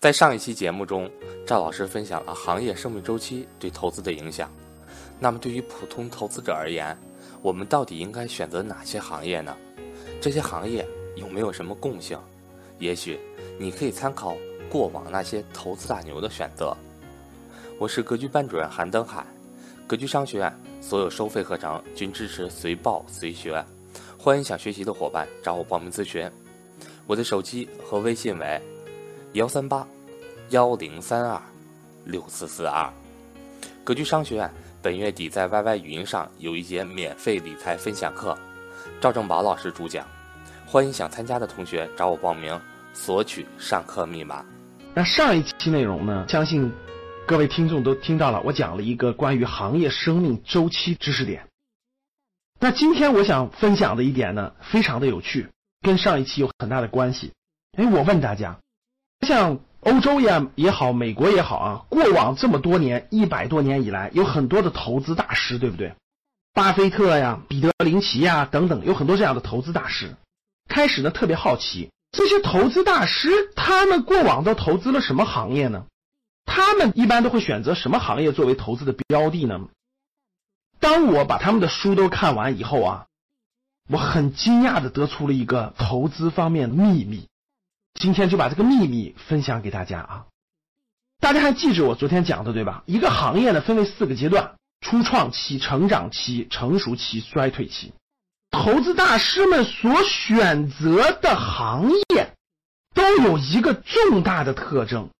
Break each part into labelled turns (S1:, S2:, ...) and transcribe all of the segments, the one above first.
S1: 在上一期节目中，赵老师分享了行业生命周期对投资的影响。那么，对于普通投资者而言，我们到底应该选择哪些行业呢？这些行业有没有什么共性？也许你可以参考过往那些投资大牛的选择。我是格局班主任韩登海，格局商学院所有收费课程均支持随报随学，欢迎想学习的伙伴找我报名咨询。我的手机和微信为。幺三八幺零三二六四四二，格局商学院本月底在 YY 语音上有一节免费理财分享课，赵正宝老师主讲，欢迎想参加的同学找我报名索取上课密码。
S2: 那上一期内容呢？相信各位听众都听到了，我讲了一个关于行业生命周期知识点。那今天我想分享的一点呢，非常的有趣，跟上一期有很大的关系。哎，我问大家。像欧洲也也好，美国也好啊，过往这么多年，一百多年以来，有很多的投资大师，对不对？巴菲特呀、彼得林奇呀等等，有很多这样的投资大师。开始呢，特别好奇这些投资大师，他们过往都投资了什么行业呢？他们一般都会选择什么行业作为投资的标的呢？当我把他们的书都看完以后啊，我很惊讶的得出了一个投资方面的秘密。今天就把这个秘密分享给大家啊！大家还记着我昨天讲的对吧？一个行业呢分为四个阶段：初创期、成长期、成熟期、衰退期。投资大师们所选择的行业都有一个重大的特征，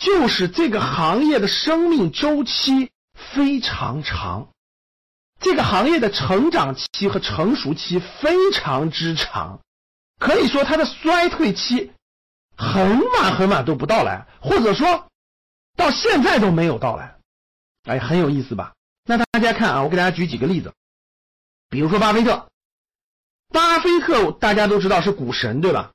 S2: 就是这个行业的生命周期非常长，这个行业的成长期和成熟期非常之长，可以说它的衰退期。很晚很晚都不到来，或者说到现在都没有到来，哎，很有意思吧？那大家看啊，我给大家举几个例子，比如说巴菲特，巴菲特大家都知道是股神对吧？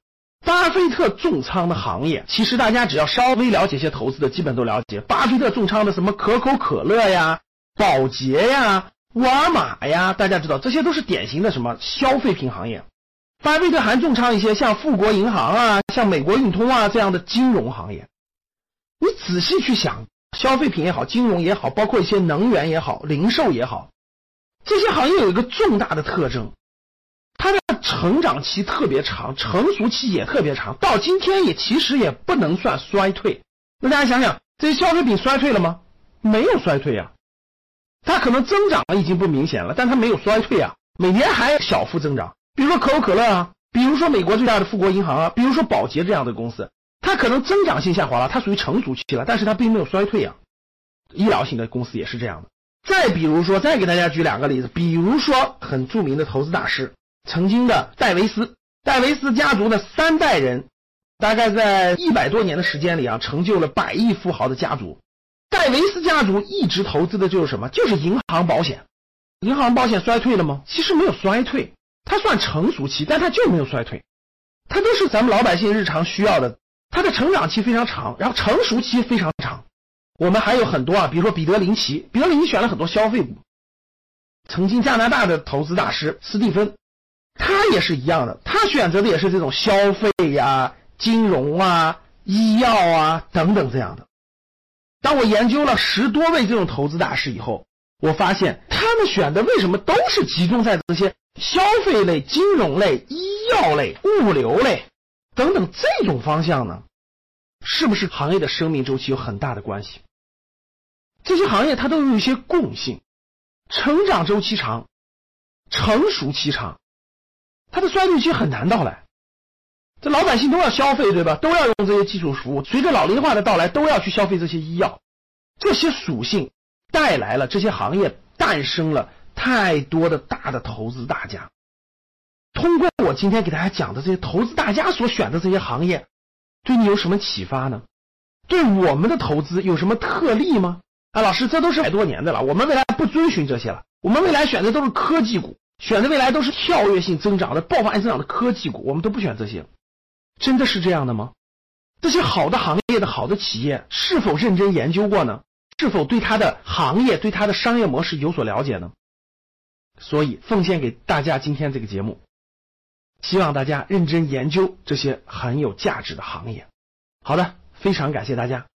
S2: 巴菲特重仓的行业，其实大家只要稍微了解一些投资的，基本都了解。巴菲特重仓的什么可口可乐呀、宝洁呀、沃尔玛呀，大家知道这些都是典型的什么消费品行业。巴菲特还重仓一些像富国银行啊、像美国运通啊这样的金融行业。你仔细去想，消费品也好，金融也好，包括一些能源也好、零售也好，这些行业有一个重大的特征，它的成长期特别长，成熟期也特别长，到今天也其实也不能算衰退。那大家想想，这些消费品衰退了吗？没有衰退呀，它可能增长已经不明显了，但它没有衰退啊，每年还小幅增长。比如说可口可乐啊，比如说美国最大的富国银行啊，比如说宝洁这样的公司，它可能增长性下滑了，它属于成熟期了，但是它并没有衰退啊。医疗型的公司也是这样的。再比如说，再给大家举两个例子，比如说很著名的投资大师，曾经的戴维斯，戴维斯家族的三代人，大概在一百多年的时间里啊，成就了百亿富豪的家族。戴维斯家族一直投资的就是什么？就是银行保险。银行保险衰退了吗？其实没有衰退。它算成熟期，但它就没有衰退，它都是咱们老百姓日常需要的。它的成长期非常长，然后成熟期非常长。我们还有很多啊，比如说彼得林奇，彼得林奇选了很多消费股。曾经加拿大的投资大师斯蒂芬，他也是一样的，他选择的也是这种消费呀、金融啊、医药啊等等这样的。当我研究了十多位这种投资大师以后，我发现他们选的为什么都是集中在这些。消费类、金融类、医药类、物流类等等这种方向呢，是不是行业的生命周期有很大的关系？这些行业它都有一些共性：成长周期长，成熟期长，它的衰退期很难到来。这老百姓都要消费，对吧？都要用这些基础服务。随着老龄化的到来，都要去消费这些医药。这些属性带来了这些行业诞生了。太多的大的投资大家，通过我今天给大家讲的这些投资大家所选的这些行业，对你有什么启发呢？对我们的投资有什么特例吗？啊，老师，这都是百多年的了，我们未来不遵循这些了，我们未来选的都是科技股，选的未来都是跳跃性增长的、爆发性增长的科技股，我们都不选这些，真的是这样的吗？这些好的行业的好的企业是否认真研究过呢？是否对他的行业、对他的商业模式有所了解呢？所以奉献给大家今天这个节目，希望大家认真研究这些很有价值的行业。好的，非常感谢大家。